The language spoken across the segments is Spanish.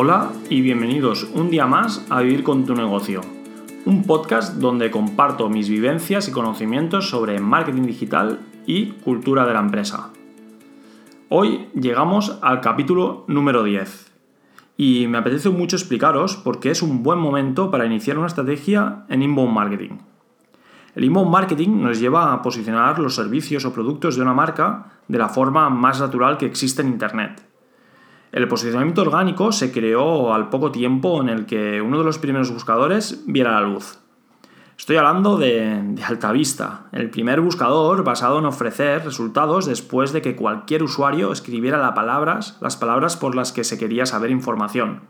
Hola y bienvenidos un día más a Vivir con tu negocio, un podcast donde comparto mis vivencias y conocimientos sobre marketing digital y cultura de la empresa. Hoy llegamos al capítulo número 10 y me apetece mucho explicaros por qué es un buen momento para iniciar una estrategia en inbound marketing. El inbound marketing nos lleva a posicionar los servicios o productos de una marca de la forma más natural que existe en Internet. El posicionamiento orgánico se creó al poco tiempo en el que uno de los primeros buscadores viera la luz. Estoy hablando de, de Altavista, el primer buscador basado en ofrecer resultados después de que cualquier usuario escribiera palabras, las palabras por las que se quería saber información.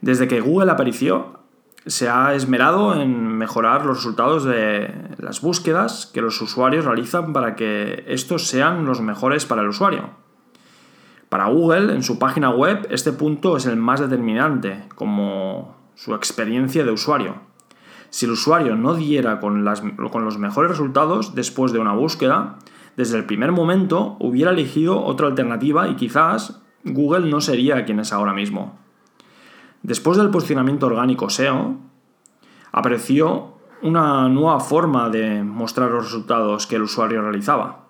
Desde que Google apareció, se ha esmerado en mejorar los resultados de las búsquedas que los usuarios realizan para que estos sean los mejores para el usuario. Para Google, en su página web, este punto es el más determinante, como su experiencia de usuario. Si el usuario no diera con, los mejores resultados después de una búsqueda, desde el primer momento hubiera elegido otra alternativa y quizás Google no sería quien es ahora mismo. Después del posicionamiento orgánico SEO, apareció una nueva forma de mostrar los resultados que el usuario realizaba.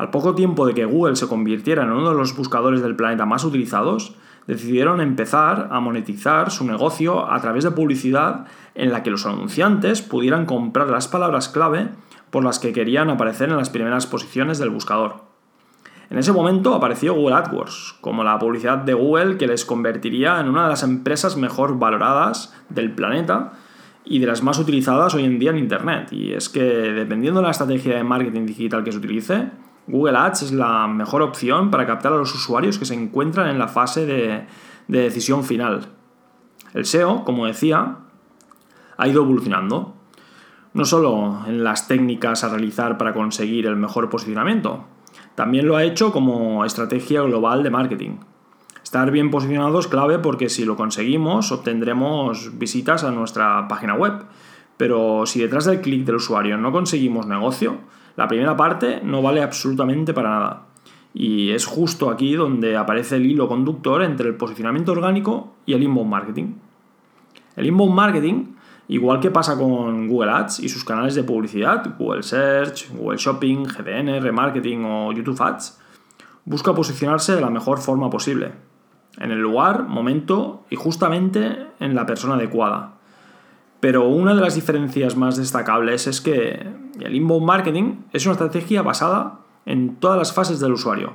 Al poco tiempo de que Google se convirtiera en uno de los buscadores del planeta más utilizados, decidieron empezar a monetizar su negocio a través de publicidad en la que los anunciantes pudieran comprar las palabras clave por las que querían aparecer en las primeras posiciones del buscador. En ese momento apareció Google AdWords, como la publicidad de Google que les convertiría en una de las empresas mejor valoradas del planeta y de las más utilizadas hoy en día en Internet. Y es que dependiendo de la estrategia de marketing digital que se utilice, Google Ads es la mejor opción para captar a los usuarios que se encuentran en la fase de, de decisión final. El SEO, como decía, ha ido evolucionando, no solo en las técnicas a realizar para conseguir el mejor posicionamiento, también lo ha hecho como estrategia global de marketing. Estar bien posicionado es clave porque si lo conseguimos obtendremos visitas a nuestra página web. Pero si detrás del clic del usuario no conseguimos negocio, la primera parte no vale absolutamente para nada. Y es justo aquí donde aparece el hilo conductor entre el posicionamiento orgánico y el inbound marketing. El inbound marketing Igual que pasa con Google Ads y sus canales de publicidad, Google Search, Google Shopping, GDN, Remarketing o YouTube Ads, busca posicionarse de la mejor forma posible, en el lugar, momento y justamente en la persona adecuada. Pero una de las diferencias más destacables es que el inbound marketing es una estrategia basada en todas las fases del usuario,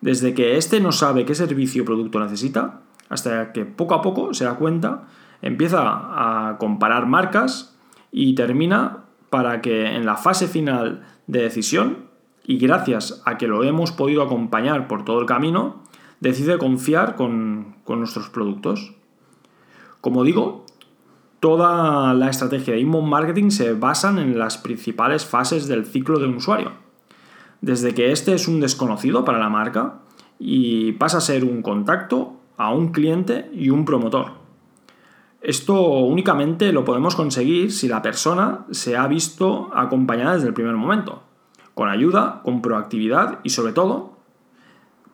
desde que éste no sabe qué servicio o producto necesita, hasta que poco a poco se da cuenta empieza a comparar marcas y termina para que en la fase final de decisión, y gracias a que lo hemos podido acompañar por todo el camino, decide confiar con, nuestros productos. Como digo, toda la estrategia de inbound marketing se basa en las principales fases del ciclo de un usuario. Desde que este es un desconocido para la marca y pasa a ser un contacto, a un cliente y un promotor. Esto únicamente lo podemos conseguir si la persona se ha visto acompañada desde el primer momento, con ayuda, con proactividad y sobre todo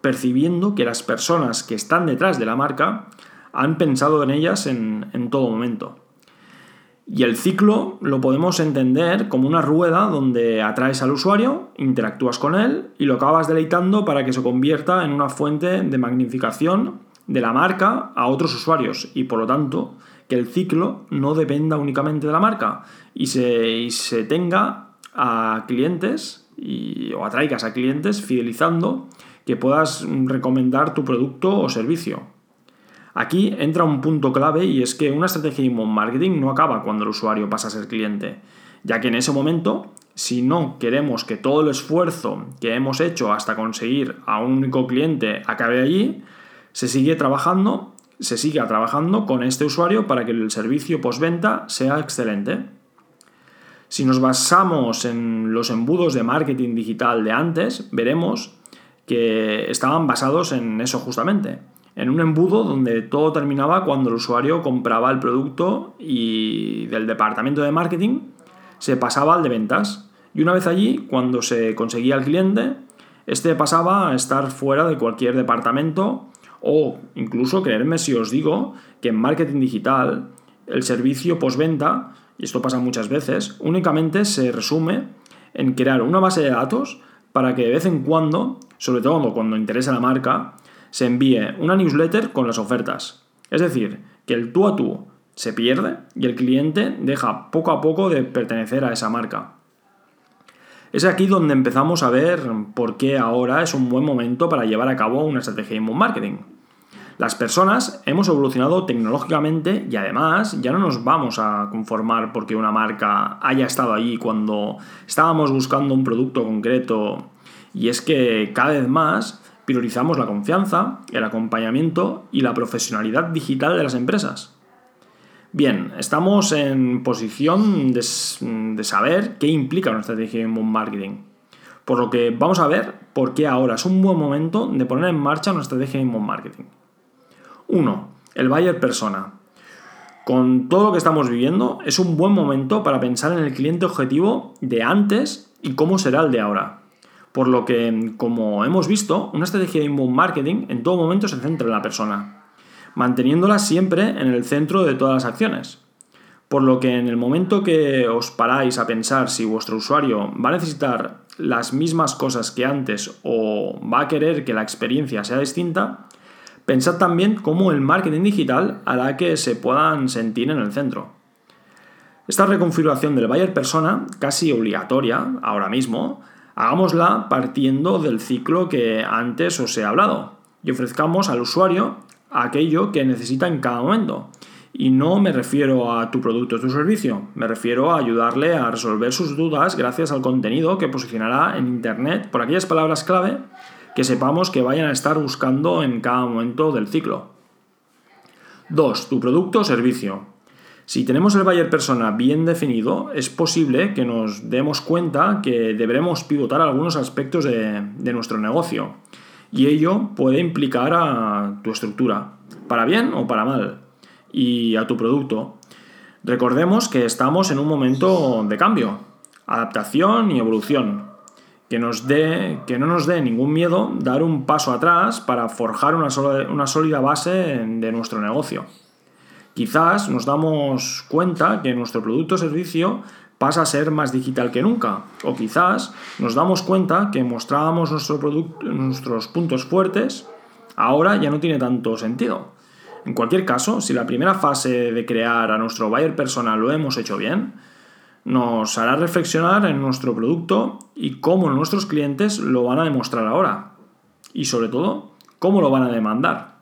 percibiendo que las personas que están detrás de la marca han pensado en ellas en todo momento. Y el ciclo lo podemos entender como una rueda donde atraes al usuario, interactúas con él y lo acabas deleitando para que se convierta en una fuente de magnificación de la marca a otros usuarios y por lo tanto que el ciclo no dependa únicamente de la marca y se, se tenga a clientes y, o atraigas a clientes fidelizando que puedas recomendar tu producto o servicio. Aquí entra un punto clave y es que una estrategia de marketing no acaba cuando el usuario pasa a ser cliente, ya que en ese momento, si no queremos que todo el esfuerzo que hemos hecho hasta conseguir a un único cliente acabe allí, se sigue trabajando se siga trabajando con este usuario para que el servicio postventa sea excelente. Si nos basamos en los embudos de marketing digital de antes, veremos que estaban basados en eso justamente, en un embudo donde todo terminaba cuando el usuario compraba el producto y del departamento de marketing se pasaba al de ventas. Y una vez allí, cuando se conseguía el cliente, este pasaba a estar fuera de cualquier departamento O incluso creerme si os digo que en marketing digital el servicio postventa, y esto pasa muchas veces, únicamente se resume en crear una base de datos para que de vez en cuando, sobre todo cuando interesa la marca, se envíe una newsletter con las ofertas. Es decir, que el tú a tú se pierde y el cliente deja poco a poco de pertenecer a esa marca. Es aquí donde empezamos a ver por qué ahora es un buen momento para llevar a cabo una estrategia de inbound marketing. Las personas hemos evolucionado tecnológicamente y además ya no nos vamos a conformar porque una marca haya estado allí cuando estábamos buscando un producto concreto y es que cada vez más priorizamos la confianza, el acompañamiento y la profesionalidad digital de las empresas. Bien, estamos en posición de, saber qué implica una estrategia de inbound marketing. Por lo que vamos a ver por qué ahora es un buen momento de poner en marcha una estrategia de inbound marketing. 1. El buyer persona. Con todo lo que estamos viviendo, es un buen momento para pensar en el cliente objetivo de antes y cómo será el de ahora. Por lo que, como hemos visto, una estrategia de inbound marketing en todo momento se centra en la persona manteniéndola siempre en el centro de todas las acciones. Por lo que en el momento que os paráis a pensar si vuestro usuario va a necesitar las mismas cosas que antes o va a querer que la experiencia sea distinta, pensad también cómo el marketing digital hará que se puedan sentir en el centro. Esta reconfiguración del buyer persona, casi obligatoria ahora mismo, hagámosla partiendo del ciclo que antes os he hablado y ofrezcamos al usuario aquello que necesita en cada momento. Y no me refiero a tu producto o tu servicio, me refiero a ayudarle a resolver sus dudas gracias al contenido que posicionará en Internet por aquellas palabras clave que sepamos que vayan a estar buscando en cada momento del ciclo. 2. Tu producto o servicio. Si tenemos el buyer persona bien definido, es posible que nos demos cuenta que deberemos pivotar algunos aspectos de, de nuestro negocio y ello puede implicar a tu estructura, para bien o para mal, y a tu producto. Recordemos que estamos en un momento de cambio, adaptación y evolución, que, nos dé, que no nos dé ningún miedo dar un paso atrás para forjar una, una sólida base de nuestro negocio. Quizás nos damos cuenta que nuestro producto o servicio pasa a ser más digital que nunca. O quizás nos damos cuenta que mostrábamos nuestro nuestros puntos fuertes, ahora ya no tiene tanto sentido. En cualquier caso, si la primera fase de crear a nuestro buyer personal lo hemos hecho bien, nos hará reflexionar en nuestro producto y cómo nuestros clientes lo van a demostrar ahora. Y sobre todo, cómo lo van a demandar.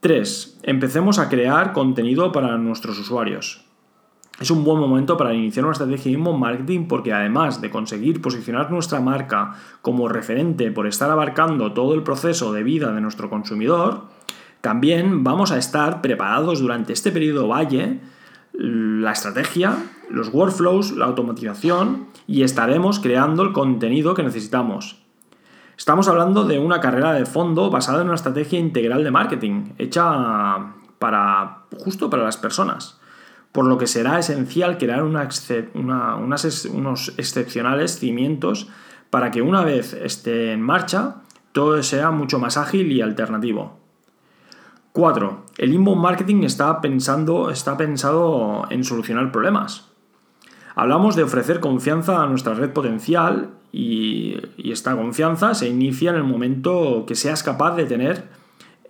3. Empecemos a crear contenido para nuestros usuarios. Es un buen momento para iniciar una estrategia de inbound marketing porque además de conseguir posicionar nuestra marca como referente por estar abarcando todo el proceso de vida de nuestro consumidor, también vamos a estar preparados durante este periodo valle la estrategia, los workflows, la automatización y estaremos creando el contenido que necesitamos. Estamos hablando de una carrera de fondo basada en una estrategia integral de marketing, hecha para justo para las personas por lo que será esencial crear unos excepcionales cimientos para que una vez esté en marcha, todo sea mucho más ágil y alternativo. 4. El inbound marketing está, pensando, está pensado en solucionar problemas. Hablamos de ofrecer confianza a nuestra red potencial y, esta confianza se inicia en el momento que seas capaz de tener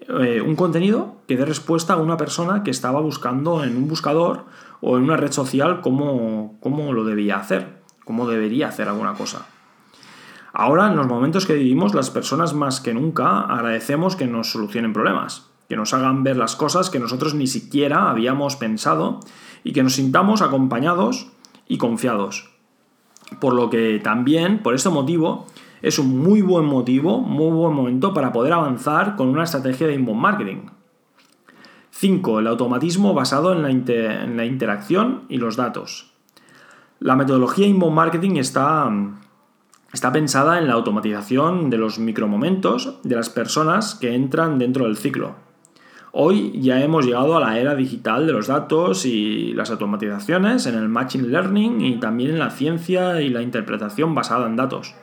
eh, un contenido que dé respuesta a una persona que estaba buscando en un buscador o en una red social cómo, cómo lo debía hacer, cómo debería hacer alguna cosa. Ahora, en los momentos que vivimos, las personas más que nunca agradecemos que nos solucionen problemas, que nos hagan ver las cosas que nosotros ni siquiera habíamos pensado y que nos sintamos acompañados y confiados. Por lo que también, por este motivo, es un muy buen motivo, muy buen momento para poder avanzar con una estrategia de inbound marketing. 5. El automatismo basado en la, interacción y los datos. La metodología inbound marketing está, está pensada en la automatización de los micromomentos de las personas que entran dentro del ciclo. Hoy ya hemos llegado a la era digital de los datos y las automatizaciones en el Machine Learning y también en la ciencia y la interpretación basada en datos.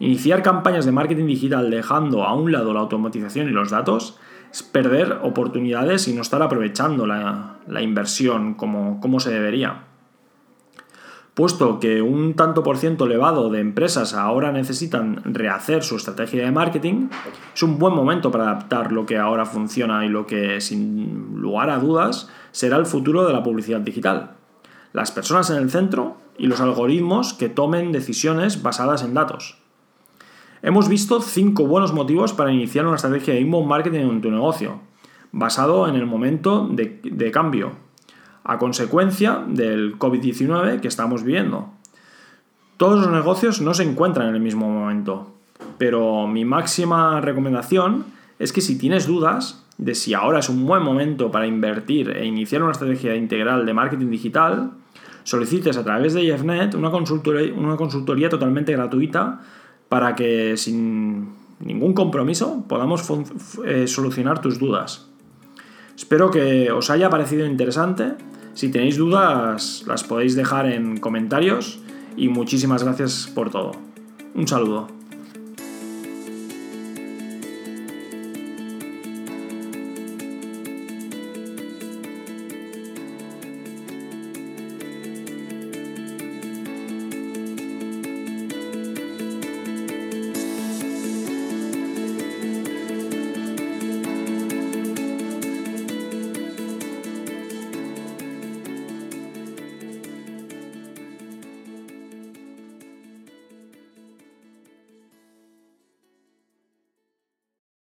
Iniciar campañas de marketing digital dejando a un lado la automatización y los datos es perder oportunidades y no estar aprovechando la, inversión como, como se debería. Puesto que un tanto por ciento elevado de empresas ahora necesitan rehacer su estrategia de marketing, es un buen momento para adaptar lo que ahora funciona y lo que, sin lugar a dudas, será el futuro de la publicidad digital. Las personas en el centro y los algoritmos que tomen decisiones basadas en datos. Hemos visto cinco buenos motivos para iniciar una estrategia de inbound marketing en tu negocio, basado en el momento de, de cambio, a consecuencia del COVID-19 que estamos viviendo. Todos los negocios no se encuentran en el mismo momento, pero mi máxima recomendación es que si tienes dudas de si ahora es un buen momento para invertir e iniciar una estrategia integral de marketing digital, solicites a través de Jeffnet una consultoría, una consultoría totalmente gratuita para que sin ningún compromiso podamos eh, solucionar tus dudas. Espero que os haya parecido interesante si tenéis dudas, las podéis dejar en comentarios y muchísimas gracias por todo. Un saludo.